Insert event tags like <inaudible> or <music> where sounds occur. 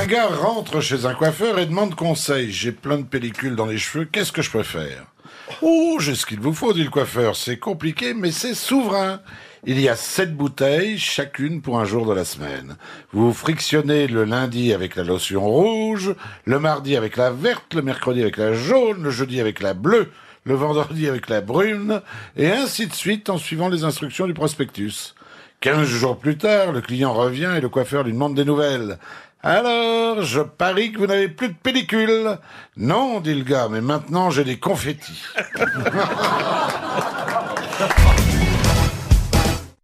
Un gars rentre chez un coiffeur et demande conseil. J'ai plein de pellicules dans les cheveux, qu'est-ce que je peux faire? Oh, j'ai ce qu'il vous faut, dit le coiffeur. C'est compliqué, mais c'est souverain. Il y a sept bouteilles, chacune pour un jour de la semaine. Vous frictionnez le lundi avec la lotion rouge, le mardi avec la verte, le mercredi avec la jaune, le jeudi avec la bleue, le vendredi avec la brune, et ainsi de suite en suivant les instructions du prospectus. Quinze jours plus tard, le client revient et le coiffeur lui demande des nouvelles. Alors, je parie que vous n'avez plus de pellicule. Non, dit le gars, mais maintenant j'ai des confettis. <laughs>